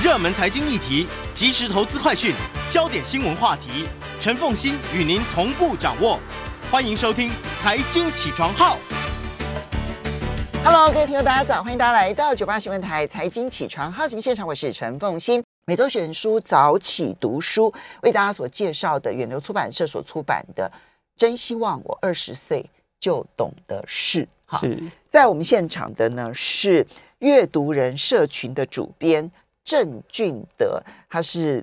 热门财经议题、即时投资快讯、焦点新闻话题，陈凤欣与您同步掌握。欢迎收听《财经起床号》。Hello，各位听友，大家早！欢迎大家来到九八新闻台《财经起床号》节目现场，我是陈凤欣。每周选书早起读书，为大家所介绍的远流出版社所出版的《真希望我二十岁就懂得事》。好，在我们现场的呢是阅读人社群的主编郑俊德，他是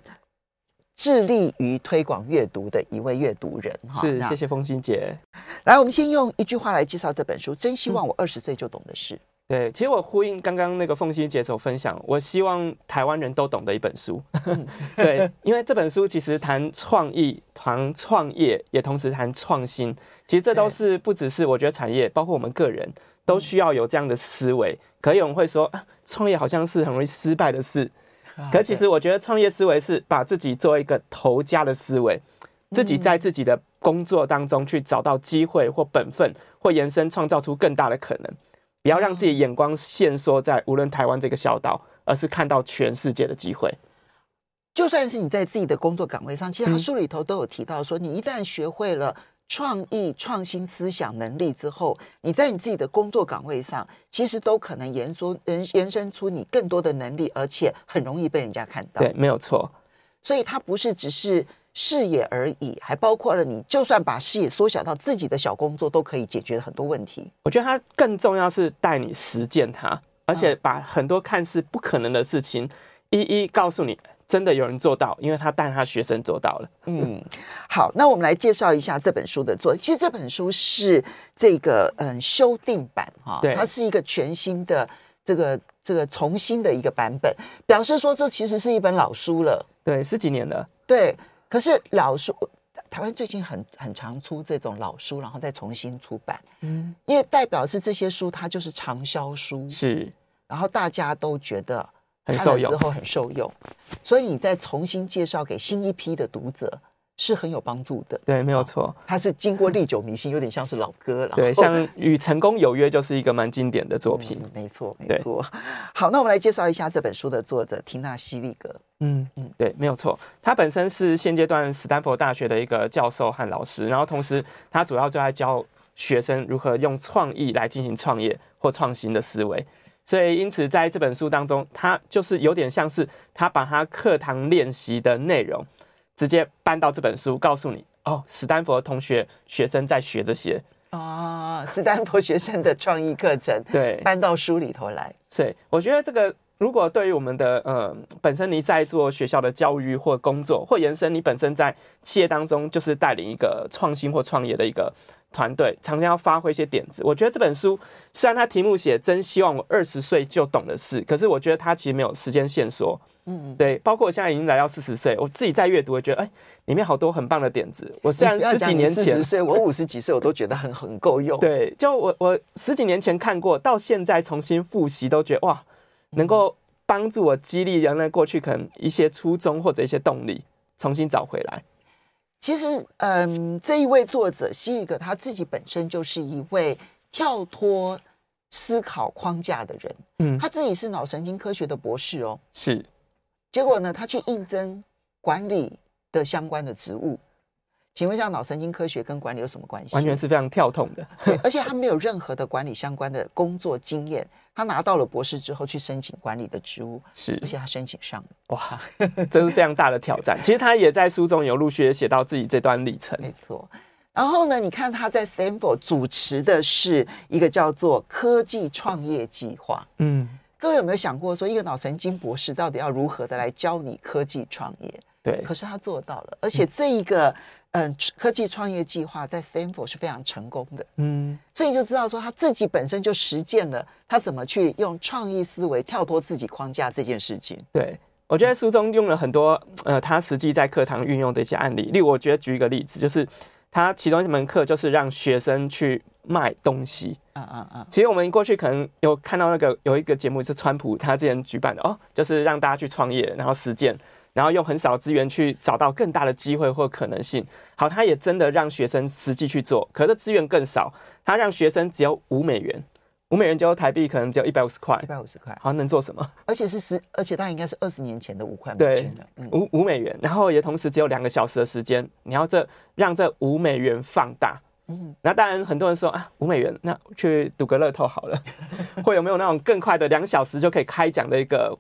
致力于推广阅读的一位阅读人。哈，是，谢谢风心姐。来，我们先用一句话来介绍这本书：真希望我二十岁就懂的事。嗯对，其实我呼应刚刚那个凤馨姐所分享，我希望台湾人都懂的一本书。对，因为这本书其实谈创意、谈创业，也同时谈创新。其实这都是不只是我觉得产业，包括我们个人都需要有这样的思维。可有人会说，啊，创业好像是很容易失败的事。可其实我觉得创业思维是把自己做一个投家的思维，自己在自己的工作当中去找到机会或本分，或延伸创造出更大的可能。不要让自己眼光限缩在无论台湾这个小岛，而是看到全世界的机会。就算是你在自己的工作岗位上，其实他书里头都有提到说，你一旦学会了创意创新思想能力之后，你在你自己的工作岗位上，其实都可能延缩、延延伸出你更多的能力，而且很容易被人家看到。对，没有错。所以它不是只是。视野而已，还包括了你，就算把视野缩小到自己的小工作，都可以解决很多问题。我觉得它更重要是带你实践它，而且把很多看似不可能的事情一一告诉你，真的有人做到，因为他带他学生做到了。嗯，好，那我们来介绍一下这本书的作者。其实这本书是这个嗯修订版哈，对，它是一个全新的这个这个重新的一个版本，表示说这其实是一本老书了。对，十几年了。对。可是老书，台湾最近很很常出这种老书，然后再重新出版。嗯，因为代表是这些书，它就是畅销书，是，然后大家都觉得看了之后很受用，所以你再重新介绍给新一批的读者。是很有帮助的，对，没有错。它是经过历久弥新，有点像是老歌了。对，像《与成功有约》就是一个蛮经典的作品。嗯、没错，没错。好，那我们来介绍一下这本书的作者缇娜·希利格。嗯嗯，对，没有错。他本身是现阶段斯坦福大学的一个教授和老师，然后同时他主要就在教学生如何用创意来进行创业或创新的思维。所以，因此在这本书当中，他就是有点像是他把他课堂练习的内容。直接搬到这本书，告诉你哦，史丹佛同学学生在学这些啊，史丹佛学生的创意课程，对，搬到书里头来。对，我觉得这个如果对于我们的呃本身你在做学校的教育或工作，或延伸你本身在企业当中就是带领一个创新或创业的一个团队，常常要发挥一些点子。我觉得这本书虽然它题目写真希望我二十岁就懂的事，可是我觉得它其实没有时间线索。嗯，对，包括我现在已经来到四十岁，我自己在阅读，我觉得哎，里面好多很棒的点子。我虽然十几年前四十岁，我五十几岁，我都觉得很很够用。对，就我我十几年前看过，到现在重新复习，都觉得哇，能够帮助我激励人类过去可能一些初衷或者一些动力，重新找回来。其实，嗯，这一位作者希利格他自己本身就是一位跳脱思考框架的人。嗯，他自己是脑神经科学的博士哦，是。结果呢，他去应征管理的相关的职务，请问一下，脑神经科学跟管理有什么关系？完全是非常跳痛的，对，而且他没有任何的管理相关的工作经验。他拿到了博士之后去申请管理的职务，是，而且他申请上了，哇，这是非常大的挑战。其实他也在书中有陆续写到自己这段历程，没错。然后呢，你看他在 Stanford 主持的是一个叫做科技创业计划，嗯。各位有没有想过，说一个脑神经博士到底要如何的来教你科技创业？对，可是他做到了，而且这一个嗯、呃、科技创业计划在 Stanford 是非常成功的。嗯，所以你就知道说他自己本身就实践了他怎么去用创意思维跳脱自己框架这件事情。对，我觉得书中用了很多呃他实际在课堂运用的一些案例，例如我觉得举一个例子，就是他其中一门课就是让学生去卖东西。啊啊啊，其实我们过去可能有看到那个有一个节目是川普他之前举办的哦，就是让大家去创业，然后实践，然后用很少资源去找到更大的机会或可能性。好，他也真的让学生实际去做，可是资源更少，他让学生只有五美元，五美元就台币可能只有一百五十块，一百五十块，好，能做什么？而且是十，而且它应该是二十年前的五块美金了，五五、嗯、美元，然后也同时只有两个小时的时间，你要这让这五美元放大。嗯，那当然很多人说啊，五美元，那去赌个乐透好了，会有没有那种更快的两小时就可以开奖的一个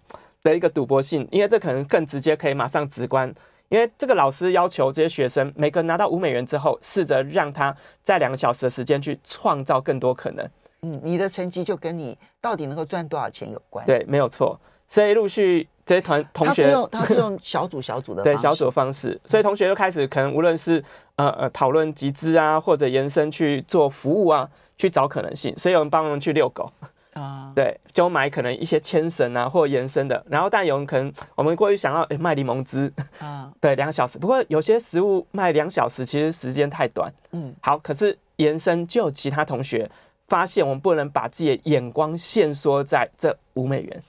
的一个赌博性？因为这可能更直接，可以马上直观。因为这个老师要求这些学生每个人拿到五美元之后，试着让他在两个小时的时间去创造更多可能。嗯，你的成绩就跟你到底能够赚多少钱有关。对，没有错。所以陆续这些团同学，他是用他是用小组小组的 对小组的方式，所以同学就开始可能无论是呃呃讨论集资啊，或者延伸去做服务啊，去找可能性。所以有人帮忙去遛狗啊，对，就买可能一些牵绳啊或延伸的。然后但有人可能我们过去想要诶卖柠檬汁啊，对，两个小时。不过有些食物卖两小时其实时间太短。嗯，好，可是延伸就有其他同学。发现我们不能把自己的眼光限缩在这五美元。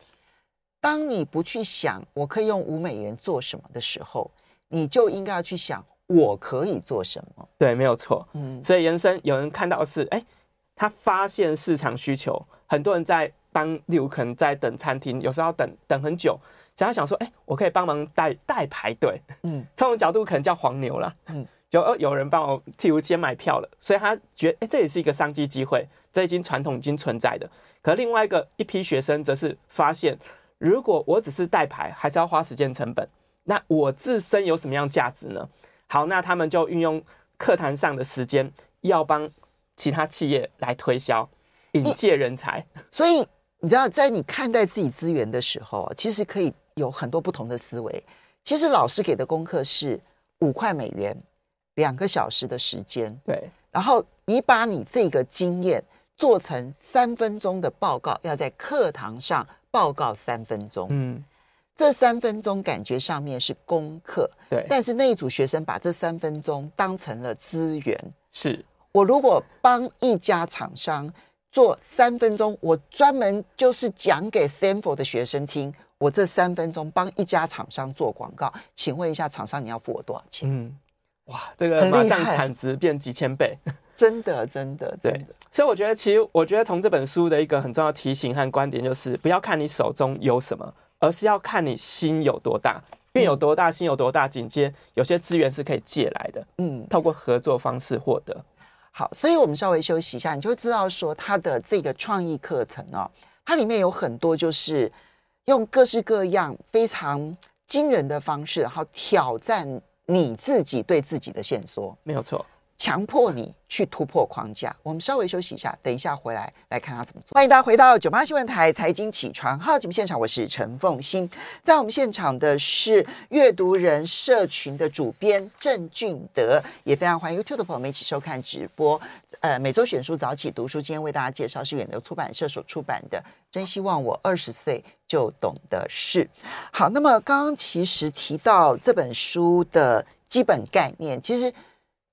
当你不去想我可以用五美元做什么的时候，你就应该要去想我可以做什么。对，没有错。嗯，所以延伸有人看到的是，哎，他发现市场需求，很多人在当，例如可能在等餐厅，有时候要等等很久，只要想说，哎，我可以帮忙代代排队。嗯，从我角度可能叫黄牛了。嗯。有有人帮我替我先买票了，所以他觉得，哎，这也是一个商机机会，这已经传统已经存在的。可另外一个一批学生则是发现，如果我只是代排，还是要花时间成本，那我自身有什么样价值呢？好，那他们就运用课堂上的时间，要帮其他企业来推销，引介人才。所以你知道，在你看待自己资源的时候，其实可以有很多不同的思维。其实老师给的功课是五块美元。两个小时的时间，对，然后你把你这个经验做成三分钟的报告，要在课堂上报告三分钟，嗯，这三分钟感觉上面是功课，对，但是那一组学生把这三分钟当成了资源，是我如果帮一家厂商做三分钟，我专门就是讲给 Stanford 的学生听，我这三分钟帮一家厂商做广告，请问一下厂商你要付我多少钱？嗯。哇，这个马上产值变几千倍，真的，真的，真的。对，所以我觉得，其实我觉得从这本书的一个很重要提醒和观点，就是不要看你手中有什么，而是要看你心有多大。因为有多大，心有多大，紧接有些资源是可以借来的。嗯，透过合作方式获得。好，所以我们稍微休息一下，你就会知道说，它的这个创意课程哦，它里面有很多就是用各式各样非常惊人的方式，然后挑战。你自己对自己的线索没有错，强迫你去突破框架。我们稍微休息一下，等一下回来来看他怎么做。欢迎大家回到九八新闻台财经起床号节目现场，我是陈凤欣。在我们现场的是阅读人社群的主编郑俊德，也非常欢迎 YouTube 的朋友们一起收看直播。呃，每周选书早起读书，今天为大家介绍是远流出版社所出版的《真希望我二十岁就懂的事》。好，那么刚刚其实提到这本书的基本概念，其实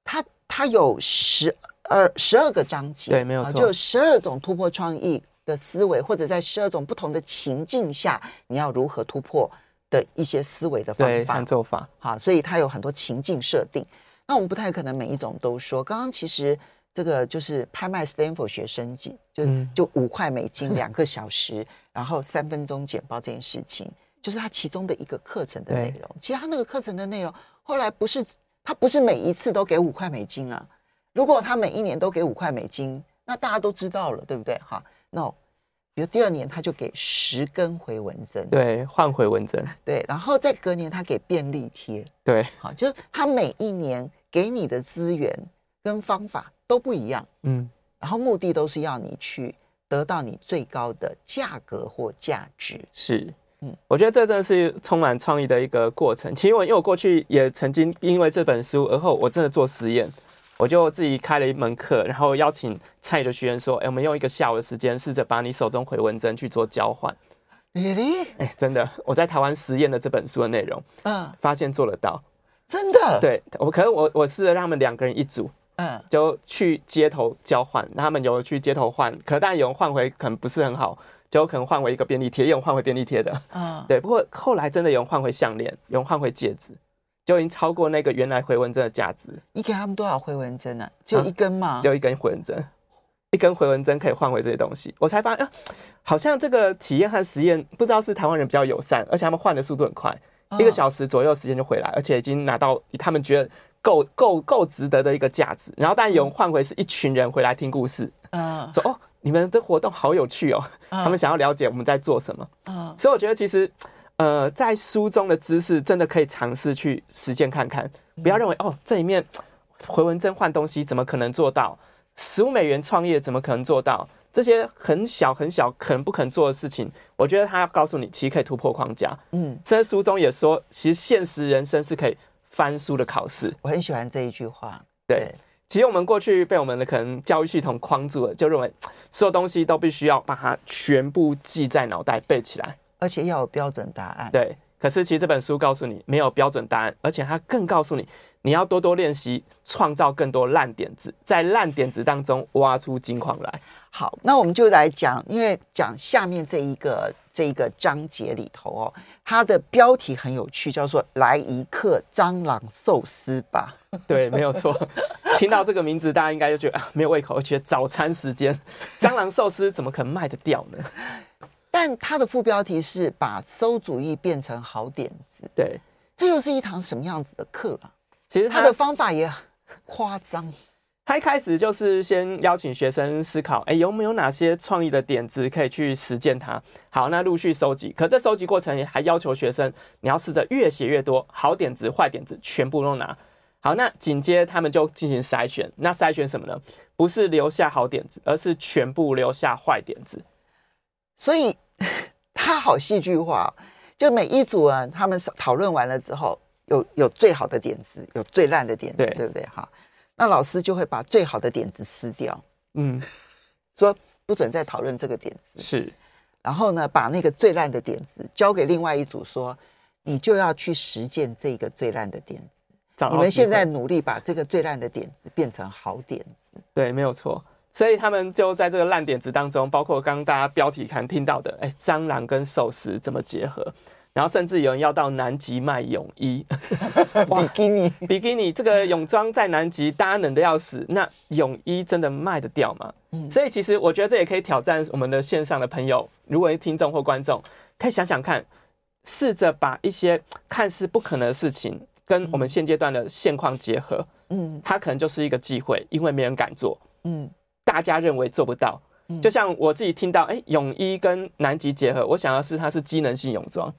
它它有十二十二个章节，对，没有错，就十二种突破创意的思维，或者在十二种不同的情境下，你要如何突破的一些思维的方法、做法。好，所以它有很多情境设定。那我们不太可能每一种都说。刚刚其实。这个就是拍卖 Stanford 学生级，就就五块美金两个小时，嗯、然后三分钟简报这件事情，就是它其中的一个课程的内容。其实它那个课程的内容后来不是他不是每一次都给五块美金啊。如果他每一年都给五块美金，那大家都知道了，对不对？哈，那比如第二年他就给十根回纹针，对，换回纹针，对，然后再隔年他给便利贴，对，好，就是他每一年给你的资源跟方法。都不一样，嗯，然后目的都是要你去得到你最高的价格或价值。是，嗯，我觉得这真的是充满创意的一个过程。其实我因为我过去也曾经因为这本书，而后我真的做实验，我就自己开了一门课，然后邀请参与的学员说：“哎，我们用一个下午的时间，试着把你手中回纹针去做交换。” Really？哎，真的，我在台湾实验了这本书的内容，嗯，发现做得到，真的。对我，可能我我试着让他们两个人一组。嗯，就去街头交换，他们有去街头换，可但有人换回可能不是很好，就可能换回一个便利贴，有人换回便利贴的，啊，对。不过后来真的有人换回项链，有人换回戒指，就已经超过那个原来回纹针的价值。你给他们多少回纹针呢？只有一根吗？只有一根回纹针。一根回纹针可以换回这些东西，我才发现啊，好像这个体验和实验不知道是台湾人比较友善，而且他们换的速度很快，一个小时左右时间就回来，而且已经拿到他们觉得够够够值得的一个价值。然后，但有人换回是一群人回来听故事，嗯，说哦，你们的活动好有趣哦，他们想要了解我们在做什么，嗯，所以我觉得其实呃，在书中的知识真的可以尝试去实践看看，不要认为哦，这里面回文针换东西怎么可能做到？十五美元创业怎么可能做到？这些很小很小可能不可能做的事情，我觉得他要告诉你，其实可以突破框架。嗯，在书中也说，其实现实人生是可以翻书的考试。我很喜欢这一句话。对，对其实我们过去被我们的可能教育系统框住了，就认为所有东西都必须要把它全部记在脑袋背起来，而且要有标准答案。对，可是其实这本书告诉你，没有标准答案，而且它更告诉你。你要多多练习，创造更多烂点子，在烂点子当中挖出金矿来。好，那我们就来讲，因为讲下面这一个这一个章节里头哦，它的标题很有趣，叫做“来一客蟑螂寿司吧 ”。对，没有错。听到这个名字，大家应该就觉得啊，没有胃口，而且早餐时间，蟑螂寿司怎么可能卖得掉呢？但它的副标题是“把馊主意变成好点子”。对，这又是一堂什么样子的课啊？其实它的方法也夸张，他一开始就是先邀请学生思考，哎，有没有哪些创意的点子可以去实践它？好，那陆续收集。可这收集过程还要求学生，你要试着越写越多，好点子、坏点子全部都拿。好，那紧接他们就进行筛选。那筛选什么呢？不是留下好点子，而是全部留下坏点子。所以 他好戏剧化，就每一组人他们讨论完了之后。有有最好的点子，有最烂的点子，对，对不对？哈，那老师就会把最好的点子撕掉，嗯，说不准再讨论这个点子，是。然后呢，把那个最烂的点子交给另外一组，说你就要去实践这个最烂的点子。你们现在努力把这个最烂的点子变成好点子，对，没有错。所以他们就在这个烂点子当中，包括刚刚大家标题看听到的，哎，蟑螂跟寿司怎么结合？然后甚至有人要到南极卖泳衣，比基尼，比基尼这个泳装在南极大家冷的要死，那泳衣真的卖得掉吗？嗯，所以其实我觉得这也可以挑战我们的线上的朋友，如果是听众或观众，可以想想看，试着把一些看似不可能的事情跟我们现阶段的现况结合，嗯，它可能就是一个机会，因为没人敢做，嗯，大家认为做不到，就像我自己听到，哎，泳衣跟南极结合，我想要是它是机能性泳装。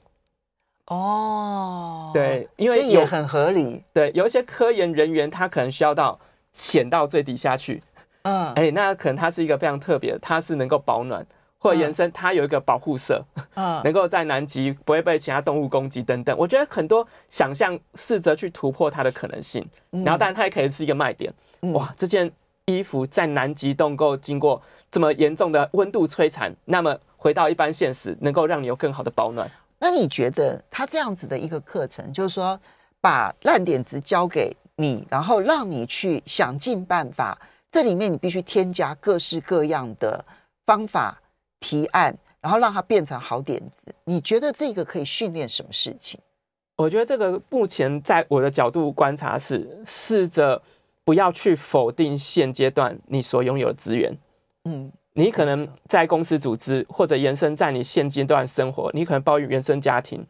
哦，对，因为这也很合理。对，有一些科研人员，他可能需要到潜到最底下去。嗯，哎，那可能它是一个非常特别的，它是能够保暖或者延伸，它有一个保护色，嗯，能够在南极不会被其他动物攻击等等。我觉得很多想象，试着去突破它的可能性。然后，当然它也可以是一个卖点。哇，这件衣服在南极冻够经过这么严重的温度摧残，那么回到一般现实，能够让你有更好的保暖。那你觉得他这样子的一个课程，就是说把烂点子交给你，然后让你去想尽办法，这里面你必须添加各式各样的方法提案，然后让它变成好点子。你觉得这个可以训练什么事情？我觉得这个目前在我的角度观察是，试着不要去否定现阶段你所拥有的资源。嗯。你可能在公司组织，或者延伸在你现阶段生活，你可能抱怨原生家庭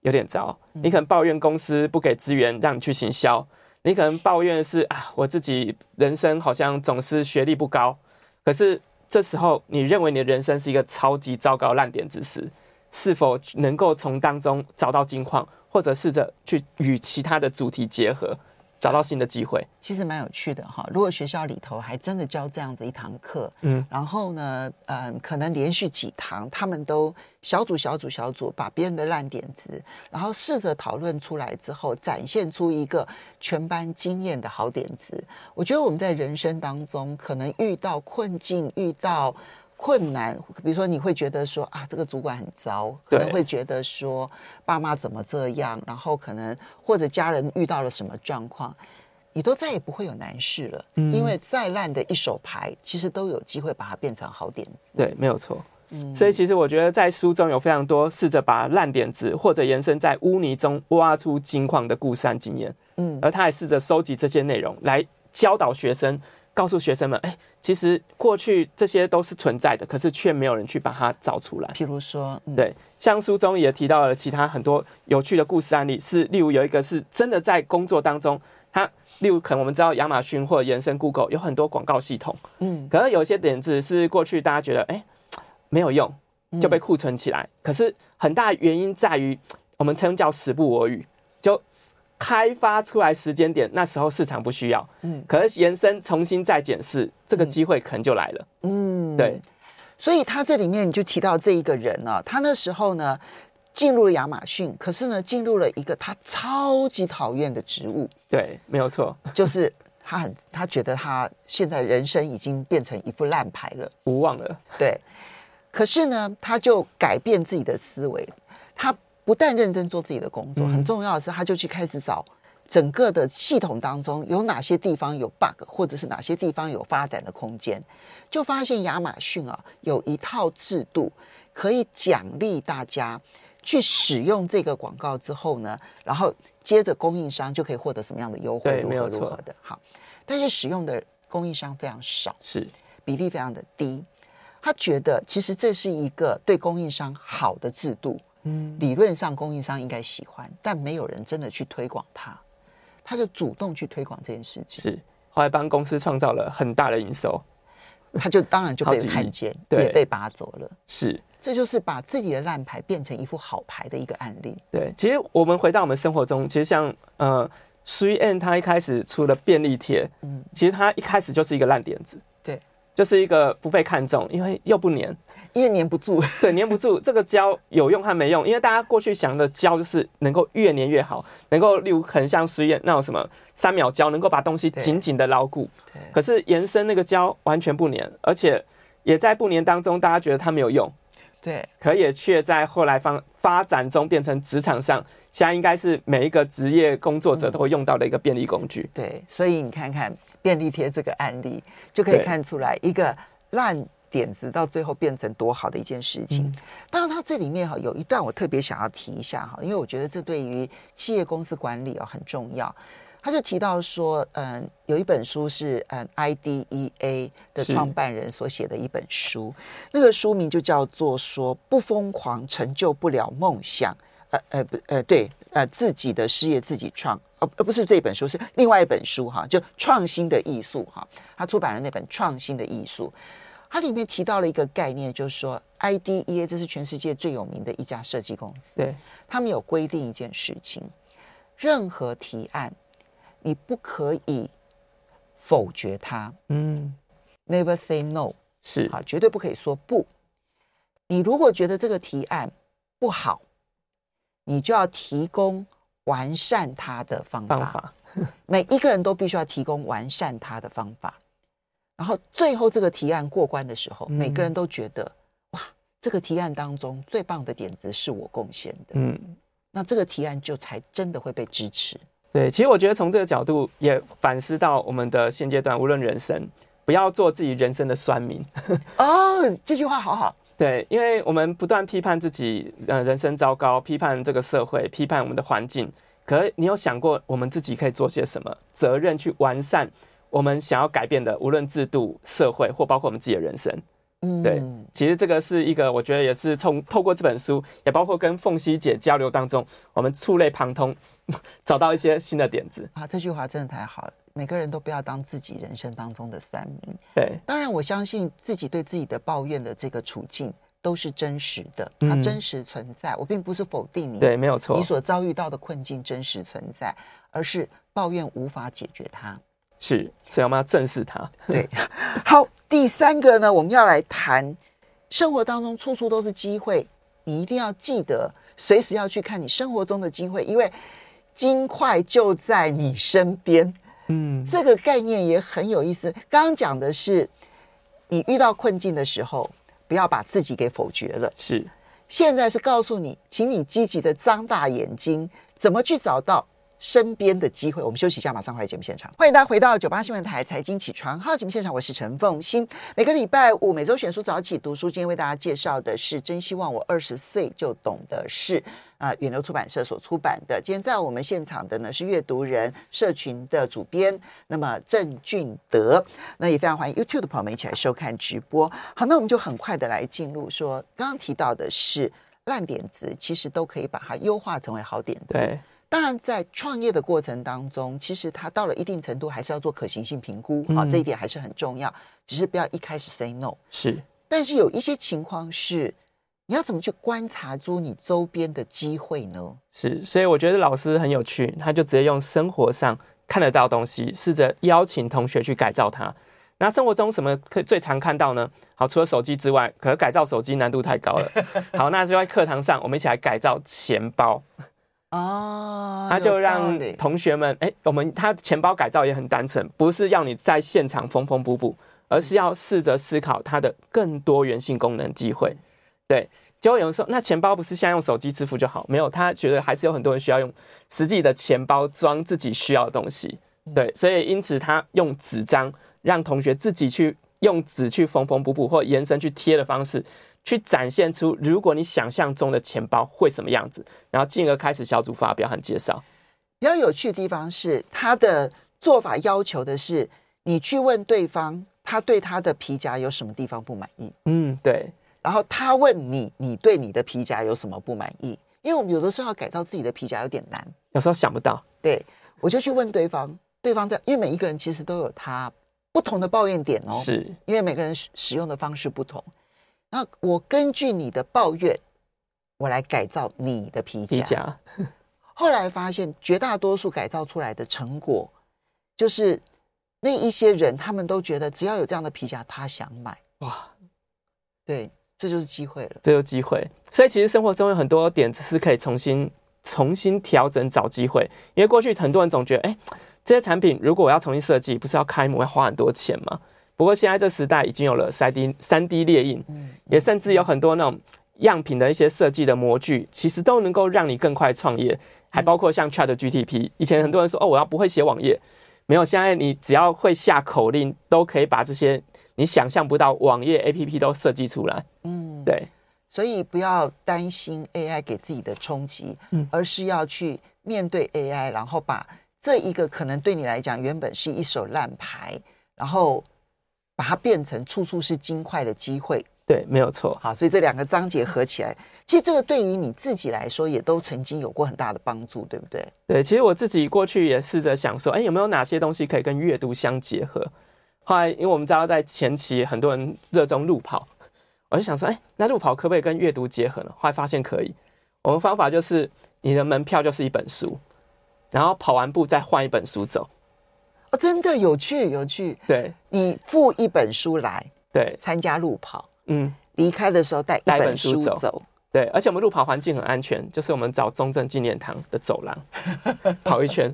有点糟，你可能抱怨公司不给资源让你去行销，你可能抱怨的是啊，我自己人生好像总是学历不高。可是这时候，你认为你的人生是一个超级糟糕烂点之时，是否能够从当中找到金矿，或者试着去与其他的主题结合？找到新的机会，其实蛮有趣的哈。如果学校里头还真的教这样子一堂课，嗯，然后呢，嗯，可能连续几堂，他们都小组小组小组把别人的烂点子，然后试着讨论出来之后，展现出一个全班惊艳的好点子。我觉得我们在人生当中可能遇到困境，遇到。困难，比如说你会觉得说啊，这个主管很糟，可能会觉得说爸妈怎么这样，然后可能或者家人遇到了什么状况，你都再也不会有难事了，嗯，因为再烂的一手牌，其实都有机会把它变成好点子。对，没有错。嗯，所以其实我觉得在书中有非常多试着把烂点子或者延伸在污泥中挖出金矿的故事和经验，嗯，而他还试着收集这些内容来教导学生。告诉学生们，哎，其实过去这些都是存在的，可是却没有人去把它找出来。譬如说，嗯、对，像书中也提到了其他很多有趣的故事案例，是例如有一个是真的在工作当中，他例如可能我们知道亚马逊或者延伸 Google 有很多广告系统，嗯，可是有一些点子是过去大家觉得哎没有用，就被库存起来，嗯、可是很大原因在于我们称叫时不我与，就。开发出来时间点，那时候市场不需要，嗯，可是延伸重新再检视，这个机会可能就来了，嗯，对，所以他这里面你就提到这一个人啊，他那时候呢进入了亚马逊，可是呢进入了一个他超级讨厌的职务，对，没有错，就是他很他觉得他现在人生已经变成一副烂牌了，无望了，对，可是呢他就改变自己的思维，他。不但认真做自己的工作，很重要的是，他就去开始找整个的系统当中有哪些地方有 bug，或者是哪些地方有发展的空间，就发现亚马逊啊有一套制度可以奖励大家去使用这个广告之后呢，然后接着供应商就可以获得什么样的优惠，如何如何的。好，但是使用的供应商非常少，是比例非常的低。他觉得其实这是一个对供应商好的制度。嗯，理论上供应商应该喜欢，但没有人真的去推广它，他就主动去推广这件事情，是。后来帮公司创造了很大的营收，他就当然就被看见，也被拔走了。是，这就是把自己的烂牌变成一副好牌的一个案例。对，其实我们回到我们生活中，其实像呃，3M 他一开始出了便利贴，嗯，其实他一开始就是一个烂点子，对，就是一个不被看中，因为又不粘。因为粘不住，对，粘不住。这个胶有用还没用？因为大家过去想的胶就是能够越粘越好，能够例如很像实验那种什么三秒胶，能够把东西紧紧的牢固。可是延伸那个胶完全不粘，而且也在不粘当中，大家觉得它没有用。对，可也却在后来发发展中变成职场上，现在应该是每一个职业工作者都会用到的一个便利工具。对，所以你看看便利贴这个案例，就可以看出来一个烂。点子到最后变成多好的一件事情。嗯、当然，它这里面哈有一段我特别想要提一下哈，因为我觉得这对于企业公司管理哦很重要。他就提到说，嗯，有一本书是嗯 IDEA 的创办人所写的一本书，那个书名就叫做说不疯狂成就不了梦想。呃呃不呃对呃自己的事业自己创，呃呃不是这本书是另外一本书哈，就创新的艺术哈，他出版了那本创新的艺术。它里面提到了一个概念，就是说，IDEA 这是全世界最有名的一家设计公司。对，他们有规定一件事情：任何提案，你不可以否决它。嗯，Never say no，是啊，绝对不可以说不。你如果觉得这个提案不好，你就要提供完善它的方法。方法 每一个人都必须要提供完善他的方法。然后最后这个提案过关的时候，每个人都觉得哇，这个提案当中最棒的点子是我贡献的。嗯，那这个提案就才真的会被支持。对，其实我觉得从这个角度也反思到我们的现阶段，无论人生，不要做自己人生的酸民。哦，这句话好好。对，因为我们不断批判自己，呃，人生糟糕，批判这个社会，批判我们的环境。可是你有想过，我们自己可以做些什么？责任去完善。我们想要改变的，无论制度、社会，或包括我们自己的人生，嗯，对，其实这个是一个，我觉得也是从透过这本书，也包括跟凤西姐交流当中，我们触类旁通，找到一些新的点子啊。这句话真的太好了，每个人都不要当自己人生当中的酸民。对，当然我相信自己对自己的抱怨的这个处境都是真实的，它真实存在。我并不是否定你，对，没有错，你所遭遇到的困境真实存在，而是抱怨无法解决它。是，所以我们要正视它。对，好，第三个呢，我们要来谈生活当中处处都是机会，你一定要记得随时要去看你生活中的机会，因为金块就在你身边。嗯，这个概念也很有意思。刚刚讲的是你遇到困境的时候，不要把自己给否决了。是，现在是告诉你，请你积极的张大眼睛，怎么去找到身边的机会，我们休息一下，马上回来节目现场。欢迎大家回到九八新闻台财经起床号节目现场，我是陈凤欣。每个礼拜五每周选书早起读书，今天为大家介绍的是《真希望我二十岁就懂的事》啊，远流出版社所出版的。今天在我们现场的呢是阅读人社群的主编，那么郑俊德，那也非常欢迎 YouTube 的朋友们一起来收看直播。好，那我们就很快的来进入说，刚刚提到的是烂点子，其实都可以把它优化成为好点子。对。当然，在创业的过程当中，其实它到了一定程度，还是要做可行性评估啊，这一点还是很重要。只是不要一开始 say no。是，但是有一些情况是，你要怎么去观察出你周边的机会呢？是，所以我觉得老师很有趣，他就直接用生活上看得到的东西，试着邀请同学去改造它。那生活中什么可最常看到呢？好，除了手机之外，可能改造手机难度太高了。好，那就在课堂上，我们一起来改造钱包。哦，他就让同学们，哎，我们他钱包改造也很单纯，不是要你在现场缝缝补补，而是要试着思考它的更多元性功能机会。对，就有人说，那钱包不是现在用手机支付就好？没有，他觉得还是有很多人需要用实际的钱包装自己需要的东西。对，所以因此他用纸张让同学自己去用纸去缝缝补补或延伸去贴的方式。去展现出，如果你想象中的钱包会什么样子，然后进而开始小组发表和介绍。比较有趣的地方是，他的做法要求的是你去问对方，他对他的皮夹有什么地方不满意。嗯，对。然后他问你，你对你的皮夹有什么不满意？因为我们有的时候要改造自己的皮夹有点难，有时候想不到。对，我就去问对方，对方在，因为每一个人其实都有他不同的抱怨点哦，是因为每个人使用的方式不同。那我根据你的抱怨，我来改造你的皮夹。皮夹 后来发现，绝大多数改造出来的成果，就是那一些人，他们都觉得只要有这样的皮夹，他想买。哇，对，这就是机会了。这就是机会。所以其实生活中有很多点子是可以重新、重新调整、找机会。因为过去很多人总觉得，哎，这些产品如果我要重新设计，不是要开模要花很多钱吗？不过现在这时代已经有了三 D 三 D 列印，也甚至有很多那种样品的一些设计的模具，其实都能够让你更快创业。还包括像 ChatGPT，以前很多人说哦，我要不会写网页，没有，现在你只要会下口令，都可以把这些你想象不到网页 APP 都设计出来。嗯，对，所以不要担心 AI 给自己的冲击，而是要去面对 AI，然后把这一个可能对你来讲原本是一手烂牌，然后。把它变成处处是金块的机会，对，没有错。好，所以这两个章节合起来，其实这个对于你自己来说，也都曾经有过很大的帮助，对不对？对，其实我自己过去也试着想说，哎，有没有哪些东西可以跟阅读相结合？后来，因为我们知道在前期很多人热衷路跑，我就想说，哎，那路跑可不可以跟阅读结合呢？后来发现可以。我们方法就是，你的门票就是一本书，然后跑完步再换一本书走。哦，真的有趣，有趣。对，你付一本书来，对，参加路跑，嗯，离开的时候带一本书走，走。对，而且我们路跑环境很安全，就是我们找中正纪念堂的走廊 跑一圈。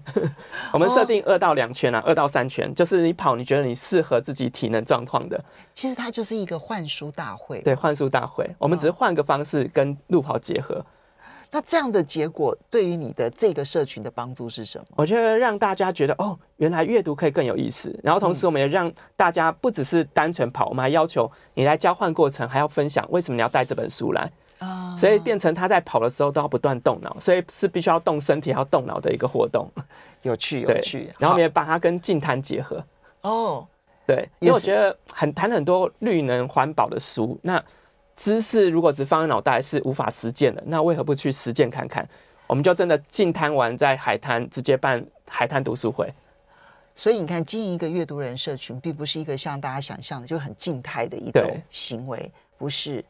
我们设定二到两圈啊，二到三圈，就是你跑，你觉得你适合自己体能状况的。其实它就是一个换书大会，对，换书大会。我们只是换个方式跟路跑结合。那这样的结果对于你的这个社群的帮助是什么？我觉得让大家觉得哦，原来阅读可以更有意思。然后同时，我们也让大家不只是单纯跑，我们还要求你来交换过程，还要分享为什么你要带这本书来啊。所以变成他在跑的时候都要不断动脑，所以是必须要动身体、要动脑的一个活动。有趣，有趣。然后我们也把它跟净滩结合。哦，对，因为我觉得很谈很多绿能环保的书，那。知识如果只放在脑袋是无法实践的，那为何不去实践看看？我们就真的进滩玩，在海滩直接办海滩读书会。所以你看，经营一个阅读人社群，并不是一个像大家想象的就很静态的一种行为，不是？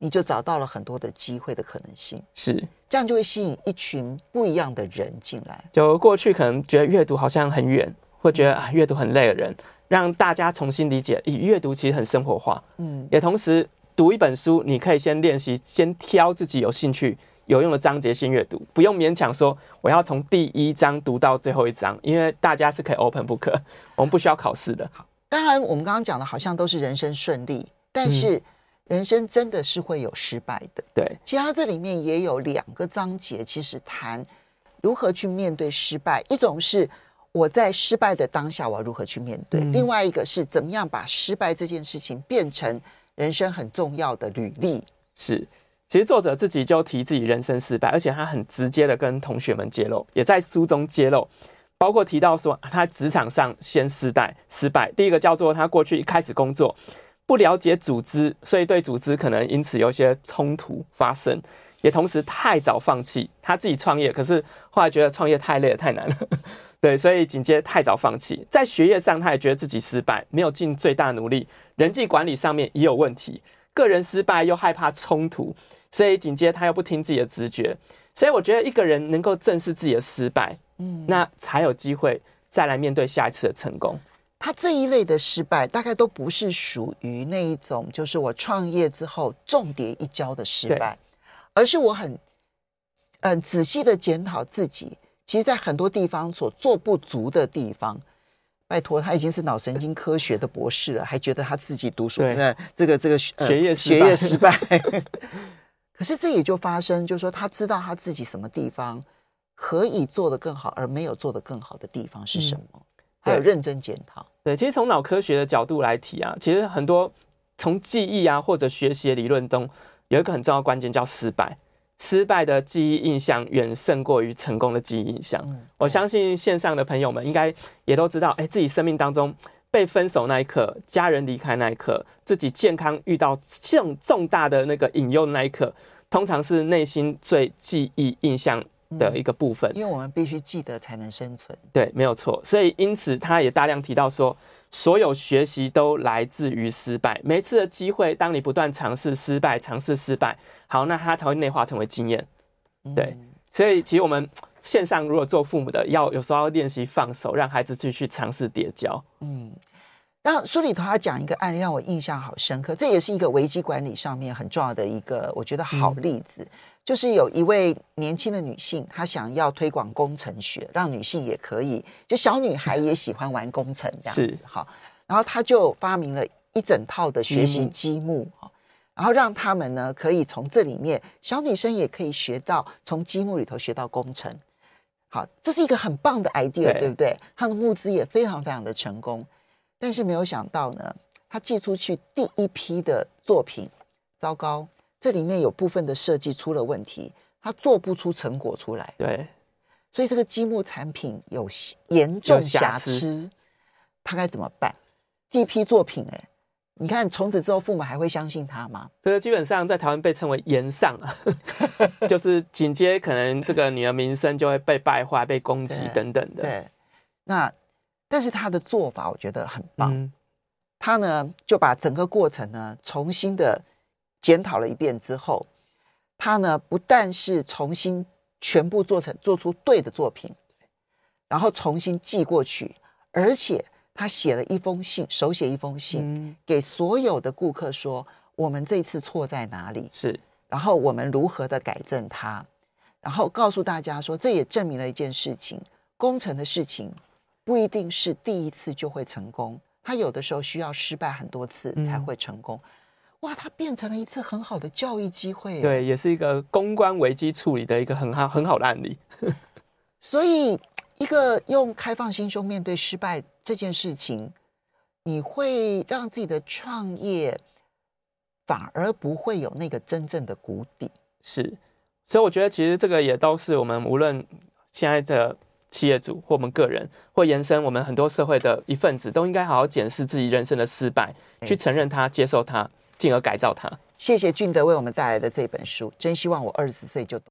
你就找到了很多的机会的可能性，是这样就会吸引一群不一样的人进来。就过去可能觉得阅读好像很远，会觉得啊阅读很累的人，让大家重新理解，以阅读其实很生活化。嗯，也同时。读一本书，你可以先练习，先挑自己有兴趣、有用的章节先阅读，不用勉强说我要从第一章读到最后一章，因为大家是可以 open book，我们不需要考试的。好，当然我们刚刚讲的好像都是人生顺利，但是人生真的是会有失败的。对，其实它这里面也有两个章节，其实谈如何去面对失败？一种是我在失败的当下，我要如何去面对；嗯、另外一个是怎么样把失败这件事情变成人生很重要的履历。是，其实作者自己就提自己人生失败，而且他很直接的跟同学们揭露，也在书中揭露，包括提到说他职场上先失败，失败。第一个叫做他过去一开始工作不了解组织，所以对组织可能因此有些冲突发生。也同时太早放弃，他自己创业，可是后来觉得创业太累了，太难了，对，所以紧接着太早放弃。在学业上，他也觉得自己失败，没有尽最大努力；人际管理上面也有问题，个人失败又害怕冲突，所以紧接着他又不听自己的直觉。所以我觉得一个人能够正视自己的失败，嗯，那才有机会再来面对下一次的成功。他这一类的失败，大概都不是属于那一种，就是我创业之后重叠一跤的失败。而是我很，嗯，仔细的检讨自己，其实，在很多地方所做不足的地方，拜托，他已经是脑神经科学的博士了，还觉得他自己读书，对，这个这个学业学业失败。可是这也就发生，就是说，他知道他自己什么地方可以做得更好，而没有做得更好的地方是什么，还有认真检讨。对，其实从脑科学的角度来提啊，其实很多从记忆啊或者学习的理论中。有一个很重要的关键叫失败，失败的记忆印象远胜过于成功的记忆印象。嗯、我相信线上的朋友们应该也都知道，哎，自己生命当中被分手那一刻，家人离开那一刻，自己健康遇到这种重大的那个引诱那一刻，通常是内心最记忆印象的一个部分。因为我们必须记得才能生存。对，没有错。所以因此，他也大量提到说。所有学习都来自于失败。每一次的机会，当你不断尝试失败、尝试失败，好，那它才会内化成为经验。对，所以其实我们线上如果做父母的，要有时候要练习放手，让孩子继续尝试跌跤。嗯，那书里头他讲一个案例，让我印象好深刻。这也是一个危机管理上面很重要的一个，我觉得好例子。嗯就是有一位年轻的女性，她想要推广工程学，让女性也可以，就小女孩也喜欢玩工程这样子哈。然后她就发明了一整套的学习积木哈，然后让他们呢可以从这里面，小女生也可以学到从积木里头学到工程。好，这是一个很棒的 idea，对，对不对？她的募资也非常非常的成功，但是没有想到呢，她寄出去第一批的作品，糟糕。这里面有部分的设计出了问题，它做不出成果出来。对，所以这个积木产品有严重瑕疵，他该怎么办？第一批作品，哎，你看从此之后，父母还会相信他吗？这个基本上在台湾被称为炎上啊，就是紧接可能这个女儿名声就会被败坏、被攻击等等的。对，那但是他的做法我觉得很棒，嗯、他呢就把整个过程呢重新的。检讨了一遍之后，他呢不但是重新全部做成做出对的作品，然后重新寄过去，而且他写了一封信，手写一封信，嗯、给所有的顾客说：我们这次错在哪里？是，然后我们如何的改正它，然后告诉大家说，这也证明了一件事情：工程的事情不一定是第一次就会成功，他有的时候需要失败很多次才会成功。嗯哇，它变成了一次很好的教育机会，对，也是一个公关危机处理的一个很好很好的案例。所以，一个用开放心胸面对失败这件事情，你会让自己的创业反而不会有那个真正的谷底。是，所以我觉得其实这个也都是我们无论现在的企业主或我们个人，或延伸我们很多社会的一份子，都应该好好检视自己人生的失败，去承认它，接受它。进而改造它。谢谢俊德为我们带来的这本书，真希望我二十岁就懂。